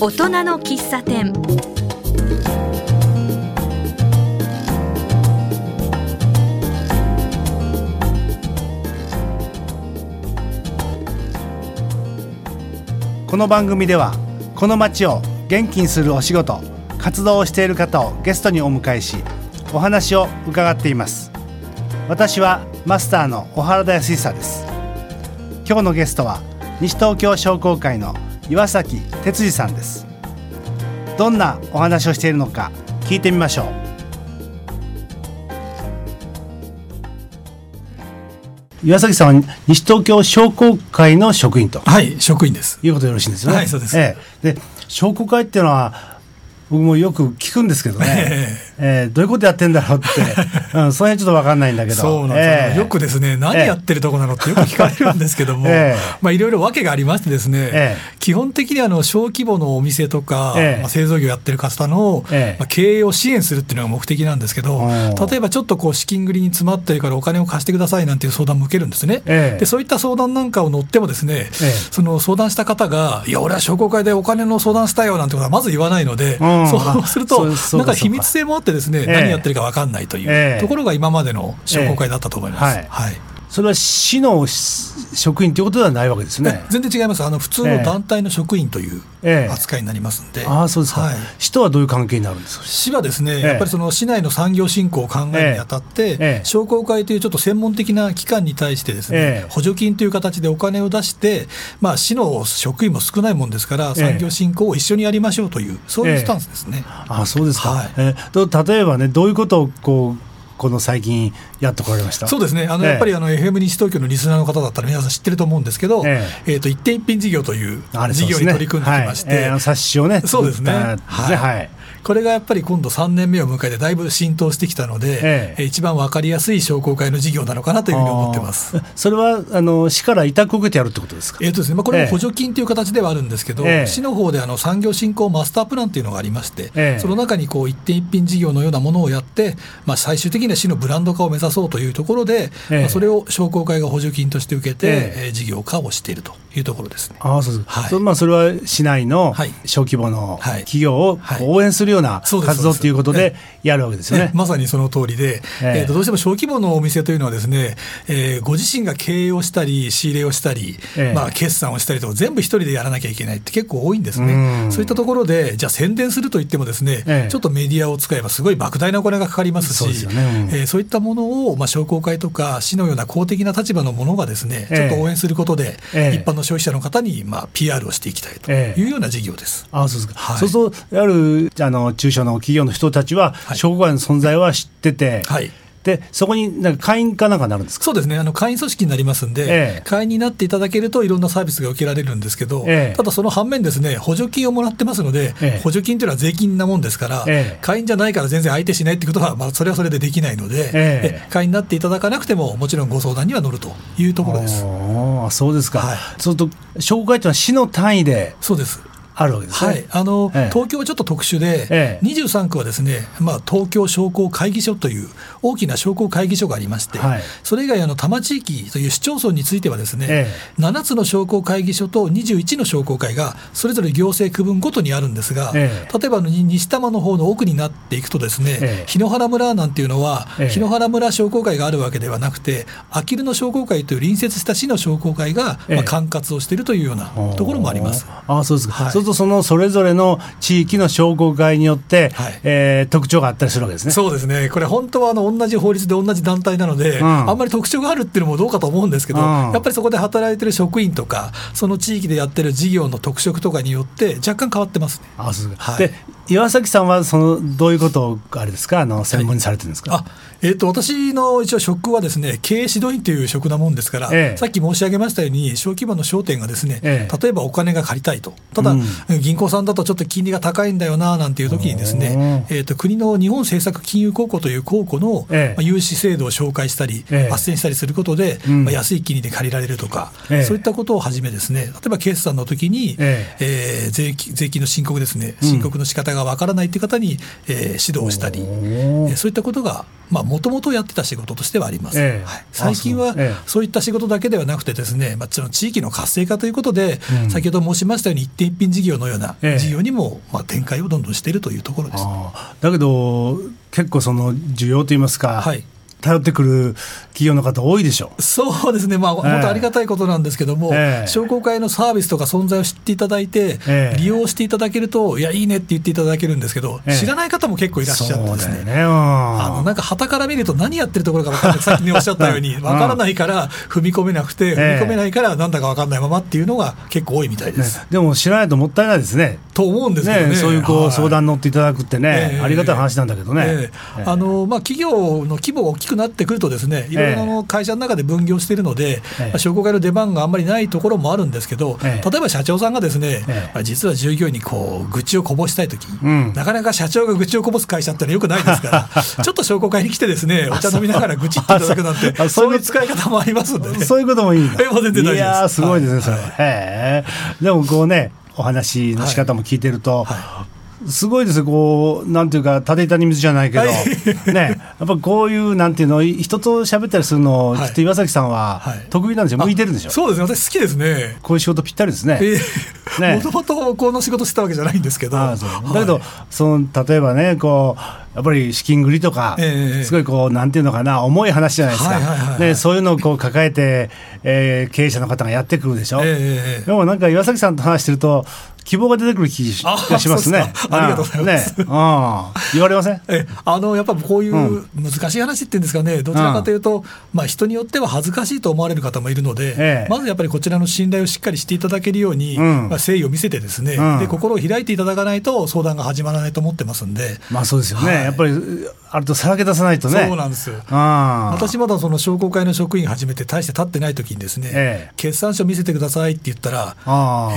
大人の喫茶店。この番組ではこの街を元気にするお仕事活動をしている方をゲストにお迎えしお話を伺っています。私はマスターの小原田康久です。今日のゲストは西東京商工会の岩崎哲司さんです。どんなお話をしているのか聞いてみましょう。岩崎さんは西東京商工会の職員と。はい、職員です。いうことでよろしいんですよね。はいそうです。ええ。で商工会っていうのは僕もよく聞くんですけどね、ええ。どういうことやってんだろうって、うん、その辺ちょっと分かんないんだけど。そうなんです、ええ。よくですね、何やってるとこなのってよく聞かれるんですけども、ええ。まあいろいろ訳がありましてですね、ええ。基本的にあの小規模のお店とか、ええ。まあ、製造業やってる方の、ええ。まあ、経営を支援するっていうのが目的なんですけど、例えばちょっとこう資金繰りに詰まってるからお金を貸してくださいなんていう相談も受けるんですね。ええ。でそういった相談なんかを乗ってもですね、ええ。その相談した方が、いや、俺は商工会でお金の相談したよなんてことはまず言わないので、うんそうすると、なんか秘密性もあってですね、ええ。何やってるか分かんないという、ええ。ところが今までの商工会だったと思います。ええはいそれは市の職員ということではないわけですね。全然違います、あの普通の団体の職員というええ。扱いになりますんで、ああそうですか、はい。市とはどういう関係になるんですか？市はですね、ええ。やっぱりその市内の産業振興を考えるにあたって、ええ。商工会というちょっと専門的な機関に対してですね、ええ。補助金という形でお金を出して、まあ、市の職員も少ないもんですから、え産業振興を一緒にやりましょうという、そういうスタンスですね。ああそうですか、はい。えーと例えばねどういうことをこうこの最近やってこられました？そうですね、あのええ。やっぱりあの FM 西東京のリスナーの方だったら皆さん知ってると思うんですけど、ええ。ーと一点一品事業という事業に取り組んできまして、冊子をねそうですね。はいこれがやっぱり今度3年目を迎えて、だいぶ浸透してきたので、ええ。えー一番分かりやすい商工会の事業なのかなというふうに思ってます。それはあの市から委託を受けてやるってことですか？えーとですねまあ、これも補助金という形ではあるんですけど、ええ。市の方であの産業振興マスタープランというのがありまして、ええ。その中にこう一点一品事業のようなものをやって、まあ、最終的には市のブランド化を目指そうというところで、ええ。まあ、それを商工会が補助金として受けて、ええ。えー事業化をしているというところです。ね。ああそうです、はい。まあそれは市内のはい。小規模のはい。企業をはい。応援するような活動ということでやるわけですよね。ね。まさにその通りで、ええ。えーとどうしても小規模のお店というのはですね、えーご自身が経営をしたり、仕入れをしたり、ええ。まあ、決算をしたりとか、全部一人でやらなきゃいけないって結構多いんですうん。ね。そういったところで、じゃあ宣伝すると言ってもですね、ええ。ちょっとメディアを使えばすごい莫大なお金がかかりますし、そうね。うん。えーそういったものを、まあ、商工会とか市のような公的な立場のものがですね、ええ。ちょっと応援することで、ええ。一般の消費者の方に、まあ、PR をしていきたいとええ。いうような事業です。ああそうですか、はい。そうすると、あるあの中小の企業の人たちは、はい。商工会の存在は知ってて、はい。でそこになんか会員かなんかになるんですか、そうですね。あの会員組織になりますんで、ええ。会員になっていただけると、いろんなサービスが受けられるんですけど、ええ。ただその反面、ですね補助金をもらってますので、ええ。補助金というのは税金なもんですから、ええ。会員じゃないから全然相手しないってことは、まあ、それはそれでできないので、会員になっていただかなくても、もちろんご相談には乗るというところです。そうですか、はい。そうすると、商工会というのは市の単位で？そうですあるわけですね。はい、あのええ。東京はちょっと特殊で、ええ。23区はですね、まあ、東京商工会議所という大きな商工会議所がありまして、はい。それ以外あの、多摩地域という市町村についてはですね、え7つの商工会議所と21の商工会がそれぞれ行政区分ごとにあるんですが、ええ。例えば西多摩の方の奥になっていくとですね、ええ。檜原村なんていうのは、ええ。檜原村商工会があるわけではなくて、あきる野商工会という隣接した市の商工会が、ええ。まあ、管轄をしているというようなところもあります。ああそうですか、はいるとそのそれぞれの地域の商工会によって、はい。えー特徴があったりするわけですね。そうですね、これ、本当はあの同じ法律で同じ団体なので、ん。あんまり特徴があるっていうのもどうかと思うんですけど、うん。やっぱりそこで働いてる職員とか、その地域でやってる事業の特色とかによって、若干変わってますね。あそうですか。はい。で岩崎さんはそのどういうことをあれですか？あの専門にされてるんですか、あえー、と私の一応職はですね経営指導員という職なもんですから、ええ。さっき申し上げましたように、小規模の商店がですね、ええ。例えばお金が借りたいと、ただ、うん。銀行さんだとちょっと金利が高いんだよななんていう時にですね、えー、と国の日本政策金融公庫という公庫の、融資制度を紹介したり、ええ。斡旋したりすることで、うん。まあ、安い金利で借りられるとか、ええ。そういったことをはじめですね、例えば決算の時に、ええ。ー税金税金の申告ですね、申告の仕方がわからないという方に、えー指導をしたり、おえそういったことが、まあ、もともとやってた仕事としてはあります、ええ。はい、最近はあそう。いった仕事だけではなくてですね、まあ、その地域の活性化ということで、うん。先ほど申しましたように一点一品事業のようなええ。事業にも、まあ、展開をどんどんしているというところです。だけど結構その需要といいますか、はい頼ってくる企業の方多いでしょそうですね、まあ、本当ありがたいことなんですけども、ええ。商工会のサービスとか存在を知っていただいて、ええ。利用していただけると、いや、いいねって言っていただけるんですけど、ええ。知らない方も結構いらっしゃってですね。ね。うん。あのなんか旗から見ると何やってるところか分からない、さっきにおっしゃったように、うん。分からないから踏み込めなくて、ええ。踏み込めないからなんだか分かんないままっていうのが結構多いみたいでね。す。でも知らないともったいないですね。と思うんですけどね。ねそういうこうはい。相談乗っていただくってね、ええ。ありがたい話なんだけどね、ええ。あのまあ、企業の規模が大きくなってくると、ですねいろいろな会社の中で分業しているので、え商工会の出番があんまりないところもあるんですけど、ええ。例えば社長さんがですね、え実は従業員にこう愚痴をこぼしたいとき、うん。なかなか社長が愚痴をこぼす会社ってのはよくないですから、ちょっと商工会に来て、ですねお茶飲みながら愚痴っていただくなんて、あそう。いう使い方もありますんでね。そういうこともいいんだえもう全然大丈夫です。いやーすごいですね、それ、はい。でもこうねお話の仕方も聞いてると、はすごいですよこうなんていうか立て板に水じゃないけど、はい。ね。やっぱこういうなんていうの人と喋ったりするの、はいきっと岩崎さんははい。得意なんでしょ、向いてるんでしょ？そうですね、私好きですね。こういう仕事ぴったりですね。ね。もともとこの仕事してたわけじゃないんですけど、だけど、その例えばねこうやっぱり資金繰りとか、ええすごいこうなんていうのかな重い話じゃないですか、はいはいはいはい。でそういうのをこう抱えて、えー経営者の方がやってくるでしょ、ええええ。でもなんか岩崎さんと話してると希望が出てくる気あがしますね。ありがとうございます。うんね。うん言われません？えあのやっぱこういう難しい話っていうんですかね、どちらかというと、まあ、人によっては恥ずかしいと思われる方もいるので、ええ。まずやっぱりこちらの信頼をしっかりしていただけるように、うん。まあ、誠意を見せて、ですね、うん。で心を開いていただかないと、相談が始まらないと思ってますんで。まあそうですよね、はい。やっぱりあるとさらけ出さないとね。そうなんですあ私まだその商工会の職員始めて大して経ってない時にですね、ええ。決算書見せてくださいって言ったら、え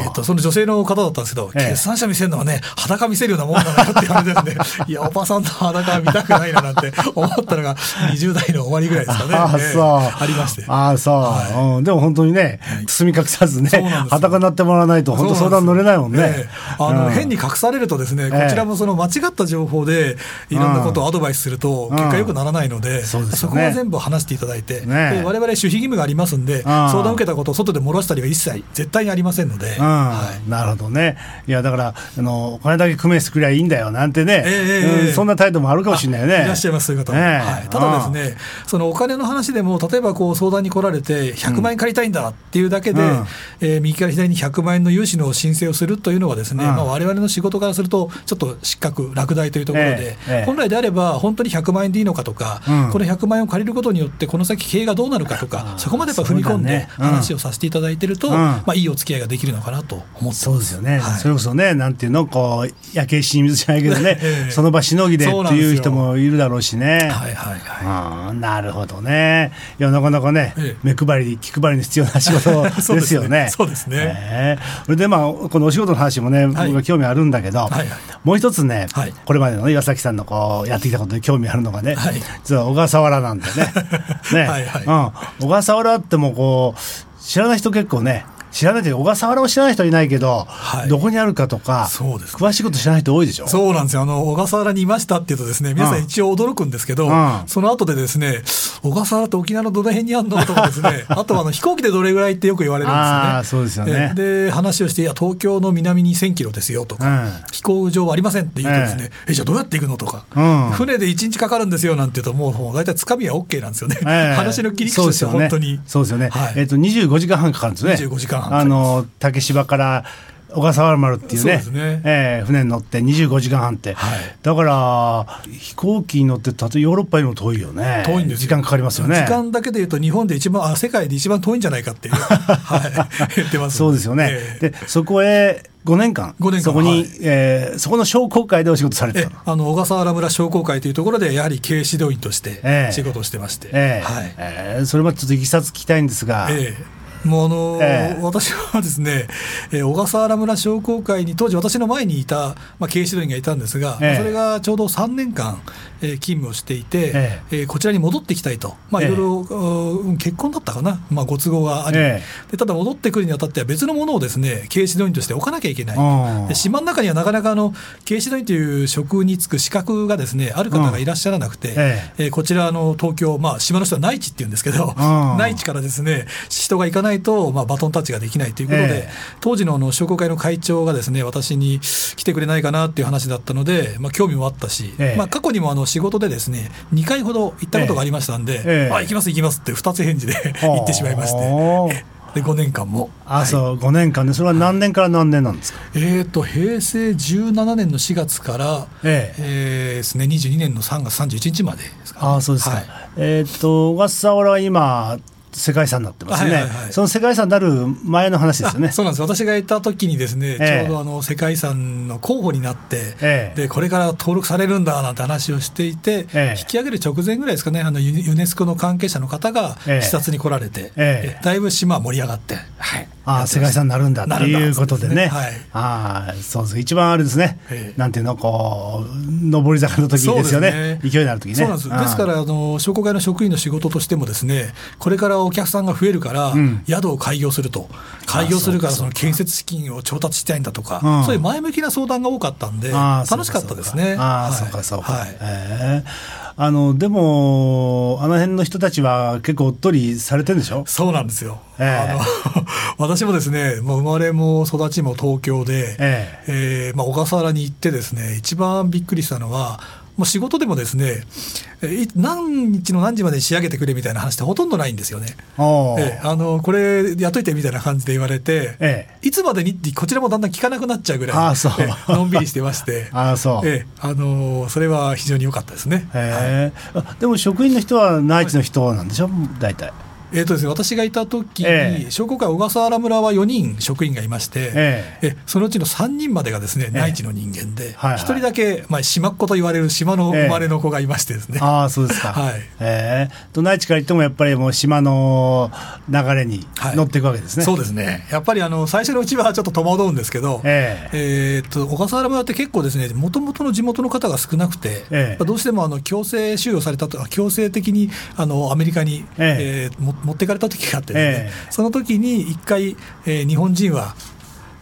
ー、とその女性の方だったんですけど、ええ。決算書見せるのはね、裸見せるようなもんなのよって言われてですね、いや、おばさんの裸は見たくないななんて思ったのが、20代の終わりぐらいですかね。あそう。ありまして。ああ、そう、うん。でも本当にね、包み隠さずね裸になってもらわないと、本当相談乗れないもんね。ええ。あのうん。変に隠されるとですね、こえ。えちらもその間違った情報でいろんなことをアドバイスすると、結果良くならないので、そこは全部話していただいて、ね。で我々守秘義務がありますんで、相談を受けたことを外で漏らしたりは一切絶対にありませんので、なるほどね。いや、だから、あの、お金だけ工面してくりゃいいんだよ、なんてね、ええええうんそんな態度もあるかもしれないよね。いらっしゃいます、そういう方も。ねえ。はい、ただですね、そのお金の話でも、例えばこう相談に来られて、100万円借りたいんだっていうだけで、うん。えー右から左に100万円の融資の申請をするというのは、ですね、うん。まあ我々の仕事からすると、ちょっと失格、落第というところで、ええええ。本来であれば、本当に100万円でいいのかとか、うん。この100万円を借りることによって、この先、経営がどうなるかとか、そこまでやっぱ踏み込んで話をさせていただいてると、うん。まあ、いいお付き合いができるのかなと思ってます。そうですよね、はい。それこそね、なんていうの、こう焼け石に水じゃないけどね、ええ。その場しのぎでっていう人もいるだろうしね。はいはいはい。うんなるほどね。いや、なかなかね、ええ。目配り、気配りに必要な仕事 ですよね。そうですね。ええ。それで、まあ、このお仕事の話もね、僕は興味あるんだけど、はいはい。もう一つね、はい。これまでのね岩崎さんのこうやってきたことで興味あるのがね、はい。実は小笠原なんでね。ね。はいはい。うん、小笠原ってもうこう、知らない人結構ね、知らないけど、小笠原を知らない人はいないけど、はいどこにあるかとか、そうです詳しいこと知らない人多いでしょ？そうなんですよ。あの、小笠原にいましたっていうとですね、皆さん一応驚くんですけど、うんその後でですね、小笠原って沖縄のどの辺にあるのとかですね、あとはあの飛行機でどれぐらいってよく言われるんですよね。そうですよねえで、話をして、いや、東京の南に1000キロですよとか、うん飛行場はありませんって言うとですね、えじゃあどうやって行くのとか、うん船で1日かかるんですよなんて言うと、もう大体つかみは OK なんですよね。ええ 話の切り口としては本当に。そうですよね。はいえっ、と25時間半かかるんですね。25時間あの竹芝から小笠原丸っていうね、そうね。ええ船に乗って25時間半って、はい。だから飛行機に乗ってたとヨーロッパよりも遠いよね。遠いんですよ。時間かかりますよね。時間だけでいうと、日本で一番、あ世界で一番遠いんじゃないかっていう、はい、言ってますそうですよね。ええ。でそこへ5年間。5年間。そこに、はい。えーそこの商工会でお仕事されてえたの。あの小笠原村商工会というところで、やはり経営指導員としてええ。仕事をしてまして、ええ。はい。ええそれまでちょっといきさつ聞きたいんですが、ええもうあのーええ。私はですね、えー小笠原村商工会に当時私の前にいた、まあ、経営指導員がいたんですが、ええ。それがちょうど3年間、えー勤務をしていて、ええ。ーこちらに戻ってきたいと、まあ、ええ。いろいろ、うん結婚だったかな、まあ、ご都合があり、えでただ戻ってくるにあたっては別のものをですね経営指導員として置かなきゃいけない。島の中にはなかなかあの経営指導員という職に就く資格がですねある方がいらっしゃらなくて、ええ。ーこちらあの東京、まあ、島の人は内地っていうんですけど、うん。内地からですね人が行かないと、まあ、バトンタッチができないということで、ええ。当時のあの商工会の会長がですね私に来てくれないかなっていう話だったので、まあ、興味もあったし、ええ。まあ、過去にもあの仕事でですね2回ほど行ったことがありましたんで、ええ。あ行きます行きますって2つ返事で 行ってしまいまして、で5年間も。あ、そう、5年間で、それは何年から何年なんですか？えー、と平成17年の4月から、ええ。ーですね、22年の3月31日までですかね、ああ、そうですか。はい。えーっと、小笠原は今、世界遺産になってますね。はいはいはい。その世界遺産になる前の話ですよね。あ。そうなんです。私がいた時にですね、ええ。ちょうどあの世界遺産の候補になって、ええ。でこれから登録されるんだなんて話をしていて、ええ。引き上げる直前ぐらいですかねあのユユネスコの関係者の方がええ。視察に来られて、だいぶ島は盛り上がって、はい、ああ世界遺産になるんだっていうことでね。なるんだそうですねああそうです。一番あれですね。ええなんていうのこう上り坂の時ですよね。ね勢いのある時ね。そうなんです。ですから、あの、商工会の職員の仕事としてもですね、これからお客さんが増えるから、ん宿を開業すると。開業するから、あその建設資金を調達したいんだとか、うんそういう前向きな相談が多かったんで、楽しかったですね。ああ、はいそうかそうか。はい。ええあのでもあの辺の人たちは結構おっとりされてるんでしょ？そうなんですよ。ええあの 私もですね、もう生まれも育ちも東京で、ええーまあ、小笠原に行ってですね、一番びっくりしたのは、もう仕事でもですね、何日の何時までに仕上げてくれみたいな話ってほとんどないんですよね。ええあのこれやっといてみたいな感じで言われて、えいつまでにってこちらもだんだん聞かなくなっちゃうぐらいああそうええのんびりしてまして ああそう。ええあのそれは非常に良かったですね。はいへえあでも職員の人は内地の人なんでしょ、大体。えーとですね、私がいた時に、ええ。商工会小笠原村は4人職員がいまして、ええ。そのうちの3人までがですねええ。内地の人間で、はいはい。1人だけ、まあ、島っ子と言われる島の生まれの子がいましてですね、ああそうですか。はい。ええ。と内地から行ってもやっぱりもう島の流れに乗っていくわけですね。そうですね、やっぱりあの最初のうちはちょっと戸惑うんですけど、ええ。ーっと小笠原村って結構ですね、もともとの地元の方が少なくて、ええ。どうしてもあの強制収容されたと、強制的にあのアメリカに、ええ。ーも持っていかれた時があってね、ええ。その時に一回、えー日本人は、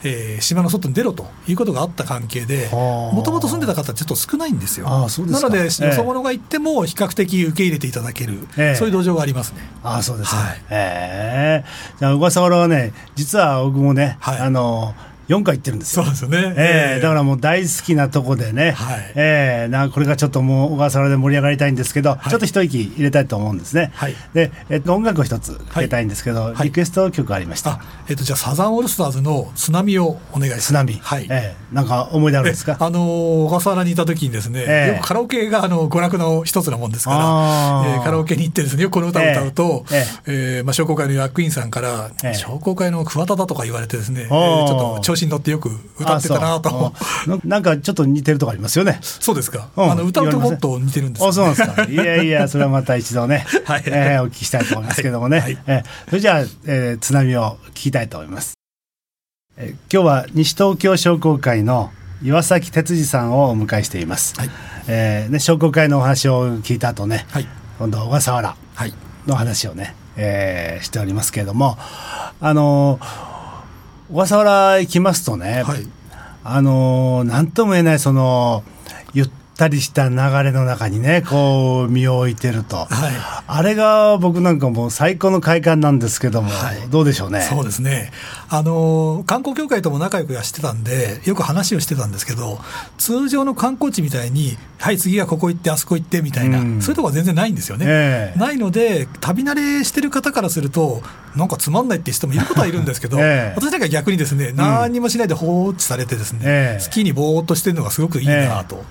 えー島の外に出ろということがあった関係で、はあ。もともと住んでた方、ちょっと少ないんですよ。ああそうですか。なので、よええ。そ者が行っても比較的受け入れていただける、ええ。そういう土壌がありますね。ああそうですか。はい。ええ。じゃあ小笠原はね実は僕もね、はい。あの4回行ってるんですよ。そうですよね。ええだからもう大好きなとこでね、はい。ええなこれがちょっともう小笠原で盛り上がりたいんですけど、い。ちょっと一息入れたいと思うんですね。はい。で、えっと、音楽を一つかけたいんですけど、はい。リクエスト曲ありました。あえっとじゃあサザンオールスターズの津波をお願いします。津波、はい。ええなんか思い出あるんですか？えあの小笠原にいた時にですね、ええ。よくカラオケがあの娯楽の一つなもんですから、えーカラオケに行ってですねよくこの歌を歌うと、ええ。ーまあ、商工会の役員さんから、ええ。商工会の桑田だとか言われてですね、えーちょっと調子に乗ってよく歌ってたなとななんかちょっと似てるとこありますよね。そうですか、うんあの歌うともっと似てるんですよあそうなんですか。いやいや、それはまた一度ね、はいえーお聞きしたいと思いますけどもね。はいえーそれじゃあ、えー津波を聞きたいと思います。えー今日は西東京商工会の岩崎哲司さんをお迎えしています。はいえーね、商工会のお話を聞いた後ね、はい今度は小笠原はいの話をね、えーしておりますけれども、あのー小笠原行きますとね、はい。あのーなんとも言えないそのゆったりした流れの中にねこう身を置いてると、はい。あれが僕なんかもう最高の快感なんですけども、はい。どうでしょうね？そうですね。あの、観光協会とも仲良くはしてたんで、よく話をしてたんですけど、通常の観光地みたいに、はい、次はここ行って、あそこ行ってみたいな、うん。そういうとこは全然ないんですよね。ええ。ないので、旅慣れしてる方からすると、なんかつまんないって人もいることはいるんですけど、ええ。私なんか逆にですね、何にもしないで放置されてですね、ええ。スキーにぼーっとしてるのがすごくいいなと、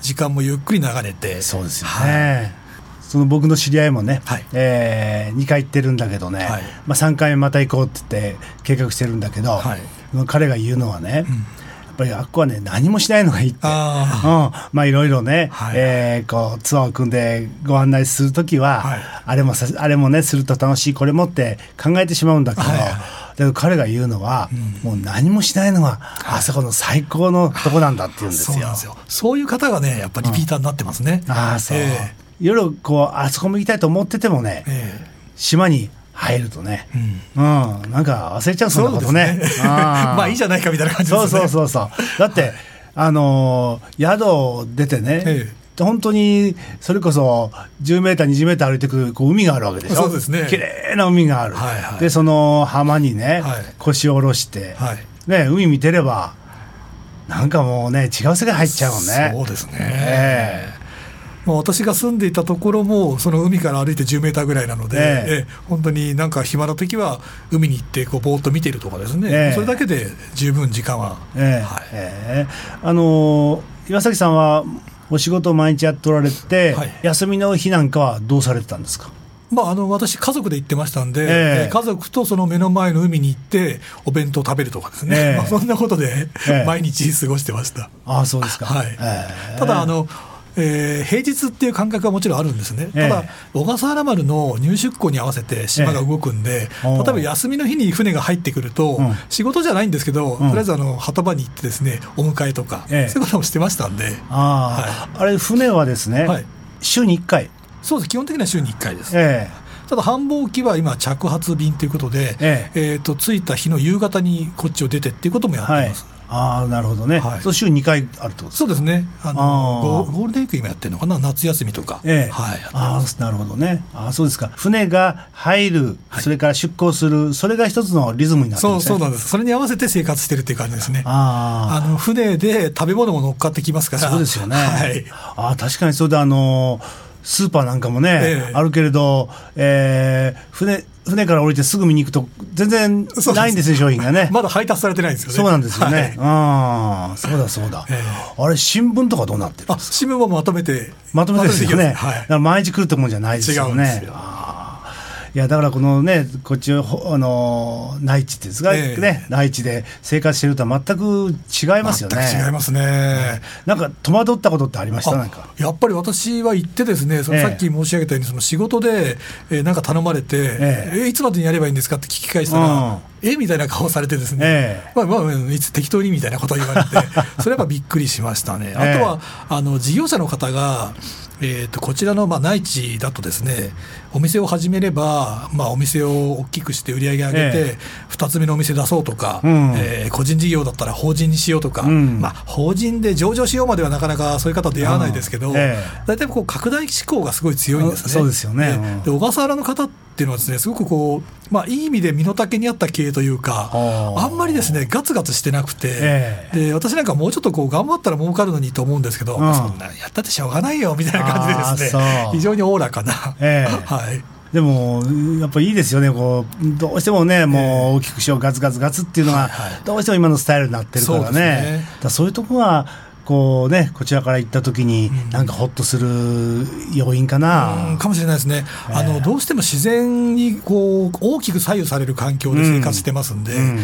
時間もゆっくり流れて。そうですよはい。ね。その僕の知り合いもね、はい。え2回行ってるんだけどね、はい。まあ、3回目また行こうって言って計画してるんだけど、はい。彼が言うのはね、うん。ぱりあっこはね何もしないのがいいって。あうん、まあいろいろね、はい。えーこうツアーを組んでご案内するときは、はい。あれもさあれもねすると楽しいこれもって考えてしまうんだけど、はいはいだけど彼が言うのは、もう何もしないのがあそこの最高のとこなんだって言うんですよ。そうすよ。そういう方がねやっぱりリピーターになってますね、ああそう、えいろいろこうあそこも行きたいと思っててもね、ええ。島に入るとね、うん。うん、なんか忘れちゃうそんなことね。そ うですあーまあいいじゃないかみたいな感じですそうよねそうそうそう。だって、あのー宿を出てね、え本当にそれこそ10メーター20メーター歩いてくるこう海があるわけでしょ？そうですね。綺麗な海がある。はいはい。でその浜にね、はい。腰を下ろして、はい。ね海見てればなんかもうね違う世界入っちゃうもんね。そうですね、えまあ、私が住んでいたところもその海から歩いて10メーターぐらいなので、ええ。ええ本当になんか暇な時は海に行ってこうぼーっと見てるとかですね、ええ。それだけで十分時間は、ええ。はい。ええ。あのー岩崎さんはお仕事を毎日やっておられて、はい。休みの日なんかはどうされてたんですか？まあ、あの私、家族で行ってましたんで、ええ。ええ家族とその目の前の海に行って、お弁当食べるとかですね、ええ。まあ、そんなことでええ。毎日過ごしてました。ああそうですか。はい。ええ。ただあの、えー平日っていう感覚はもちろんあるんですね、ええ。ただ、小笠原丸の入出港に合わせて島が動くんで、ええ。例えば休みの日に船が入ってくると、うん。仕事じゃないんですけど、うん。とりあえずあの旗場に行ってですねお迎えとか、ええ。そういうこともしてましたんで、ああ、あれ船はですね、はい。週に1回、そうです、基本的には週に1回です。えただ繁忙期は今、着発便ということで、ええ。ーと着いた日の夕方にこっちを出てっていうこともやってます。、ああなるほどね、はい。そう週2回あるってことですか？そうですね。あのゴゴールデンウィーク今やってるのかな、夏休みとか、ええ。はい、ああなるほどね。ああそうですか。船が入る、それから出港するそれが一つのリズムになってるんですね。そうそうなんです、それに合わせて生活してるっていう感じですね。ああの船で食べ物も乗っかってきますかあら、そうですよね、はい、ああ確かにそうであのスーパーなんかもね、ええ。あるけれど、えー船船から降りてすぐ見に行くと全然ないんですよ商品がね まだ配達されてないんですよね。そうなんですよね。はいああ、そうだそうだ、えあれ新聞とかどうなってるんあですか？新聞もまとめて、まとめてですよね。まとめてきますだから毎日来るってもんじゃないですよね。違うんですよいやだからこのねこっちほあの内地っていうんですか、ええ。ね内地で生活してるとは全く違いますよね。全く違いますね。なんか戸惑ったことってありました？なんか。やっぱり私は行ってですね、そのええ。さっき申し上げたように、その仕事で、えーなんか頼まれて、ええ。いつまでにやればいいんですかって聞き返したら、えみたいな顔されてですね、ええ。まあまあ、いつ適当にみたいなことを言われて、それはやっぱびっくりしましたね。あとは、あの事業者の方が、えー、とこちらのまあ内地だとですね、お店を始めれば、まあ、お店を大きくして売り上げ上げえて、2つ目のお店出そうとか、うん。えー個人事業だったら法人にしようとか、うん。まあ、法人で上場しようまではなかなかそういう方出会わないですけど、うん。ええ。大体こう拡大志向がすごい強いんですね。そうですよね。うんで小笠原の方っていうのはですね、すごくこう、まあ、いい意味で身の丈に合った経営というか、あんまりですね、ガツガツしてなくて、えで私なんかもうちょっとこう頑張ったら儲かるのにと思うんですけど、うん。そんなやったってしょうがないよみたいな感じでですね非常におおらかな、ええ。はい、でもやっぱいいですよねこうどうしてもねもう大きくしようガツガツガツっていうのがどうしても今のスタイルになってるからね。そうね。だそういうとこはこうねこちらから行った時になんかホッとする要因かな、うんかもしれないですね、ええ。あのどうしても自然にこう大きく左右される環境で生活してますんで、うん。例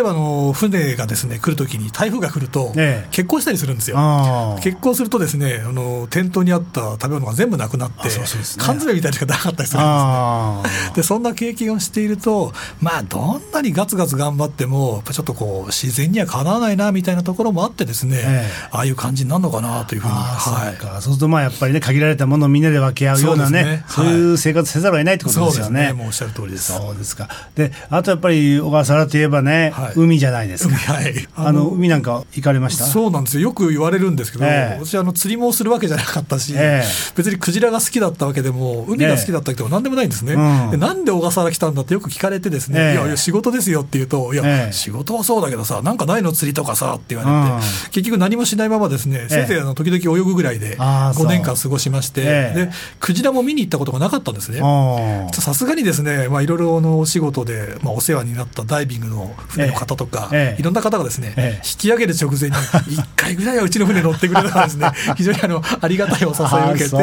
えばあの船がですね来るときに、台風が来るとええ。欠航したりするんですよ。ああ。結婚するとですねあの店頭にあった食べ物が全部なくなってあそうそうね。缶詰みたいなのがなかったりするんですね。あでそんな経験をしていると、まあ、どんなにガツガツ頑張っても、ちょっとこう自然にはかなわないなみたいなところもあってですね、ええああいう感じになるのかなというふうに、あはい。そうするとまあやっぱりね限られたものをみんなで分け合うようなね。そうういう生活せざるを得ないってことですよね。もうおっしゃる通りです。そうですか。であとやっぱり小笠原といえばね、はい。海じゃないですか。はい、あの海なんか行かれました？そうなんですよ、よく言われるんですけど、ええ。私あの、釣りもするわけじゃなかったし、ええ。別にクジラが好きだったわけでも、海が好きだったわけでもなんでもないんですね、うん。でなんで小笠原来たんだってよく聞かれて、ですね、ええ。いやいや、仕事ですよって言うと、いや、ええ。仕事はそうだけどさ、なんかないの、釣りとかさって言われて、うん。結局、何もしないままですね、ええ。せいぜいあの時々泳ぐぐらいで、ああそう。5年間過ごしまして、ええ。で、クジラも見に行ったことがなかったんですね。あさすがにですね、まあ、いろいろのお仕事で、まあ、お世話になったダイビングの船の方とか、いろんな方がですね、ええ。引き上げる直前に、1回ぐらいはうちの船乗ってくれたからですね、非常にあのありがたいお誘いを受けて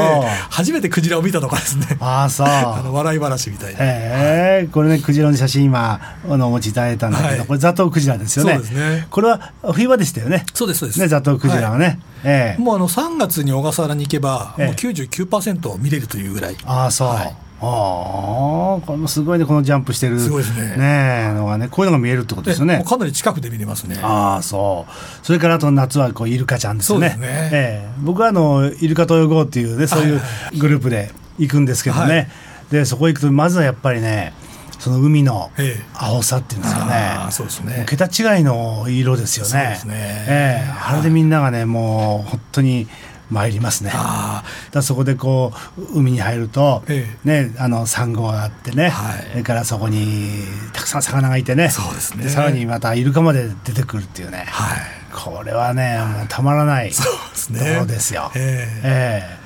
初めてクジラを見たとかですね、ああそう。あの笑い話みたいに。へえ、これね、クジラの写真今、あの、お持ちいただいたんだけど、はい。これザトウクジラですよね。そうですね。これは冬場でしたよね。そうですそうです。ね、ザトウクジラはね。ええ。もうあの3月に小笠原に行けば、ええ。もう99%見れるというぐらい。ああ、そう。はい。ああ、これもすごいね、このジャンプしてる。すごいですね。ねえのがね、こういうのが見えるってことですよね。かなり近くで見れますね。ああそう。それからあと夏はこうイルカちゃんですよね。そうですね。ええ。僕はあのイルカと泳ごうっていうねそういうはい。グループで行くんですけどね、はい。でそこ行くとまずはやっぱりねその海のええ。青さっていうんですかね、ああそうですね。桁違いの色ですよね。そうですね。ええ。あれでみんながねもう本当に参りますね。だそこでこう海に入ると、えね、あのサンゴがあってね、はい。それからそこにたくさん魚がいてね。そうですね。さらにまたイルカまで出てくるっていうね、あはい。これはねもうたまらないとそうですね。ころですよ。ええ。ええ。と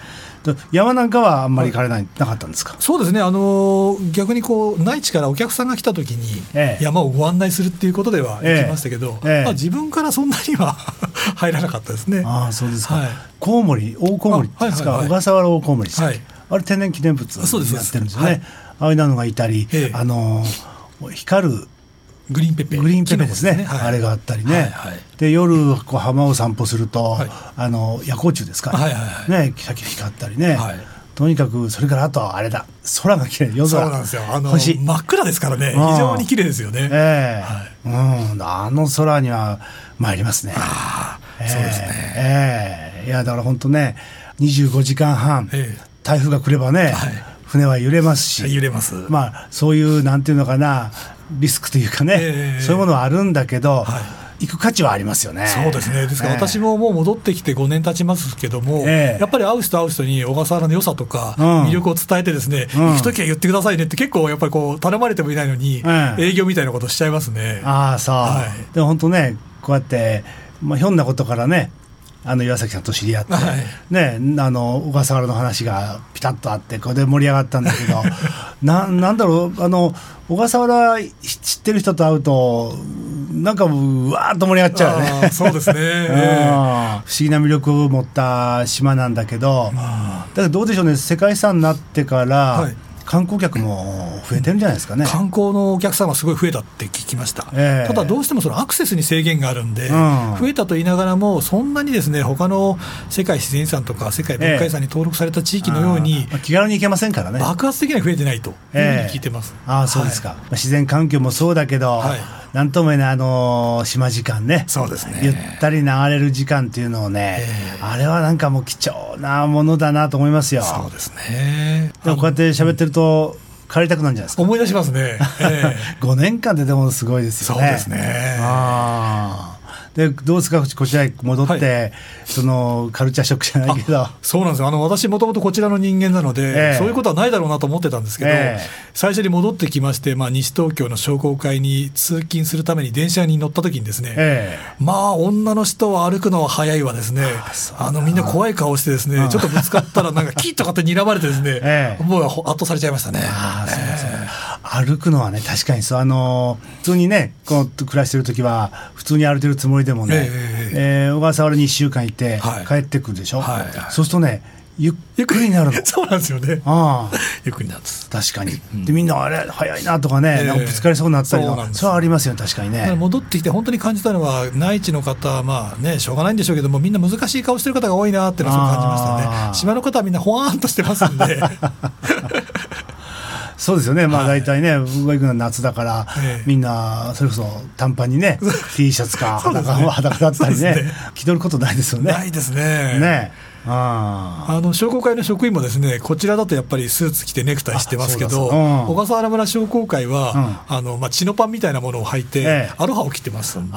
山なんかはあんまり行かれない、なかったんですか？そうですね、あのー逆にこう内地からお客さんが来た時にええ。山をご案内するっていうことではええ。行きましたけど、ええ。まあ、自分からそんなには 入らなかったですね。ああそうですか、はい。コウモリ大コウモリですか、あはいはいはい。小笠原大コウモリですか、はい。あれ天然記念物になってるんですよね。はい。ああいうのがいたり、ええ。あの光るグリーンペッペグリーンペペですね。はい。あれがあったりね、はいはい。で夜こう浜を散歩すると、はい。あの夜光虫ですか、はいはいはい。ねキラキラ光ったりね、はい。とにかくそれからあとはあれだ。空が綺麗。夜空。そうなんですよ。あの星。真っ暗ですからね、非うん。常に綺麗ですよね。ええ。うん、あの空には参りますね。ああええ。そうですね。ええ。いやだから本当ね、25時間半、え。台風が来ればね、はい。船は揺れますし、揺れます。まあそういうなんていうのかなリスクというかね、ええ。そういうものはあるんだけど、はい。行く価値はありますよね。そうですね、ですからええ。私ももう戻ってきて5年経ちますけども、ええ。やっぱり会う人会う人に小笠原の良さとか、うん。魅力を伝えて、ですね、うん。行くときは言ってくださいねって、結構やっぱりこう頼まれてもいないのに、ええ。営業みたいなことしちゃいますね。ああそう、はい。でも本当ねこうやって、まあ、ひょんなことからねあの岩崎さんと知り合って、はい。ね、あの小笠原の話がピタッとあってこれで盛り上がったんだけど ななんだろうあの小笠原知ってる人と会うとなんかうわーっと盛り上がっちゃうよね。そうですね。不思議な魅力を持った島なんだけど、だけどどうでしょうね世界遺産になってから、はい観光客も増えてるんじゃないですかね。観光のお客さんはすごい増えたって聞きました、ええ。ただどうしてもそのアクセスに制限があるんで、うん。増えたと言いながらも、そんなにですね他の世界自然遺産とか世界文化遺産に登録された地域のようにあ、ー気軽に行けませんからね。爆発的には増えてないというふうに聞いてます。ああそうですか、はい。まあ自然環境もそうだけど、はいなんとも言えないあのー島時間ね。そうですね。ゆったり流れる時間っていうのをね、ええ。あれはなんかもう貴重なものだなと思いますよ。そうですね。でもこうやって喋ってると帰りたくなるんじゃないですか。思い出しますね。ええ。5年間ででもすごいですよね。そうですね。ああでどうですかこちらへ戻って、はそのカルチャーショックじゃないけど。そうなんですよ。あの私、もともとこちらの人間なので、ええ。そういうことはないだろうなと思ってたんですけど、ええ。最初に戻ってきまして、まあ、西東京の商工会に通勤するために電車に乗った時にですね、えまあ女の人は歩くのは早いわですね。あのみんな怖い顔してですねちょっとぶつかったらなんかキッとかって睨まれてですね、ええ。もう圧倒されちゃいましたね。ああそうそう歩くのはね確かにそう。あの普通にねこう暮らしてる時は普通に歩いてるつもりでもね、えええー小笠原に1週間いてはい。帰ってくるでしょ、はい。そうするとねゆっくり。になるの。そうなんですよね。ああ。ゆっくりなんです。確かに、でみんなあれ早いなとかね、ええ。なんかぶつかりそうになったりとか。それはありますよね確かにね。戻ってきて本当に感じたのは内地の方はまあねしょうがないんでしょうけどもみんな難しい顔してる方が多いなっていうのはそう感じましたね。島の方はみんなほわーんとしてますんで そうですよね。まあはい。大体ね僕が行くのは夏だから、ええ。みんなそれこそ短パンにね T シャツか裸,、だったりねそうですね。着とることないですよね。ないですね。ね。あああの商工会の職員もですねこちらだとやっぱりスーツ着てネクタイしてますけど、うん。小笠原村商工会は、あのまあ、チノパンみたいなものを履いて、ええ。アロハを着てますんで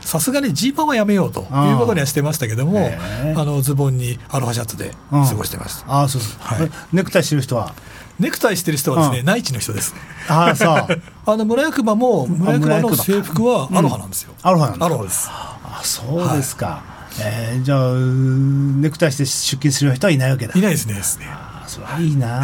さすがにジーパンはやめようということにはしてましたけども、ええ。あのズボンにアロハシャツでうん。過ごしてました、ああそうそう、はい。えネクタイしてる人はネクタイしてる人はですね、うん。内地の人です。ねああそう。あの村役場も村役場の制服はアロハなんですよ、アロハなんだ。アロハです。あそうですか、えーじゃあネクタイして出勤する人はいないわけだ。いないですねですねそれはいいな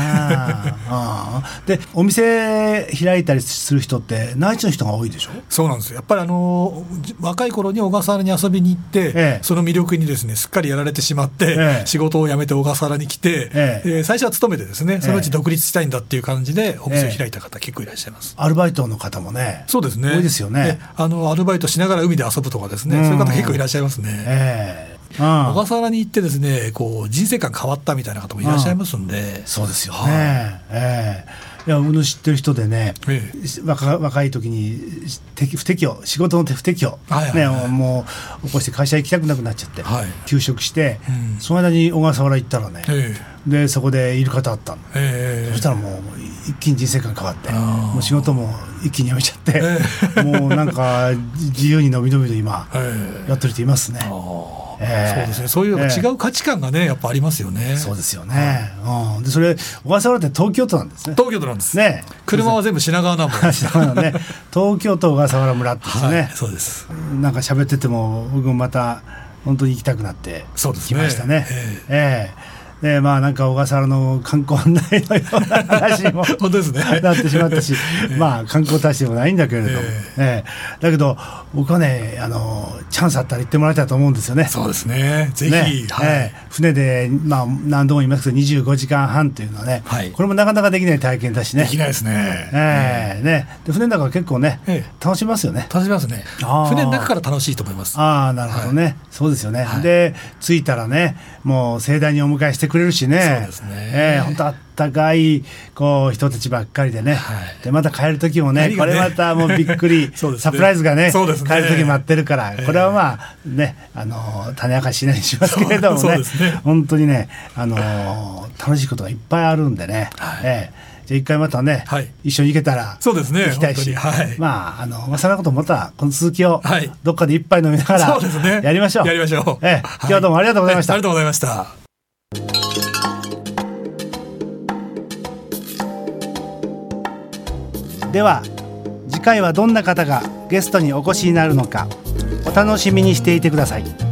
あ でお店開いたりする人って内地の人が多いでしょ？そうなんですよ。やっぱりあの若い頃に小笠原に遊びに行って、ええ、その魅力にですねすっかりやられてしまって、え、仕事を辞めて小笠原に来て、え最初は勤めてですねそのうち独立したいんだっていう感じでお店を開いた方、結構いらっしゃいます。アルバイトの方もねそうですね。多いですよね。あのアルバイトしながら海で遊ぶとかですね、そういう方結構いらっしゃいますね。えー小笠原に行ってですねこう人生観変わったみたいな方もいらっしゃいますんで、そうですよ。ね、はい、え。ー、いや僕の知ってる人でね、ええ、若若い時に不適応仕事の不適応、ね、もう起こして会社行きたくなくなっちゃって、はい、休職して、うん、その間に小笠原行ったらね、ええ、でそこでイルカと会ったの、ええ、そしたらもう一気に人生観変わってもう仕事も一気に辞めちゃって、もうなんか自由にのびのびと今、やってる人いますね。えー、そうですね。そういう違う価値観がねやっぱありますよね。そうですよね、うん、でそれ小笠原って東京都なんですね。東京都なんです。ね。車は全部品川ナンバーね東京都小笠原村ですね、はい、そうです。なんか喋ってても僕もまた本当に行きたくなってきましたね。え。えええでまあなんか小笠原の観光案内のような話も 本当です、ね、なってしまったし、まあ観光大使でもないんだけれども、えー、だけど僕はねあのチャンスあったら行ってもらいたいと思うんですよね。そうですね。ぜひ、ね、はい。えー、船で、まあ、何度も言いますけど25時間半というのはね、はい、これもなかなかできない体験だしね。できないですね。えー、ね。で船の中は結構ね、えー、楽しみますよね。楽しみますね。船の中から楽しいと思います。ああなるほどね、はい、そうですよね。はい、で着いたらねもう盛大にお迎えしてくれるしね。そうですね。えー、本当あったかいこう人たちばっかりでね、はい、でまた帰る時もね、ね、これまたもうびっくり、ね、サプライズがね、ね、帰る時待ってるから、これはまあねあの種明かししないにしますけれどもね。本当にねあの楽しいことがいっぱいあるんでね。はい、えーじゃ一回またね、はい、一緒に行けたらそうですね行きたいし、はい、まああのまあそんなことまたこの続きをどっかで一杯飲みながら、そうですね、やりましょう。やりましょう、ええ、今日はどうもありがとうございました、ありがとうございましたでは次回はどんな方がゲストにお越しになるのかお楽しみにしていてください。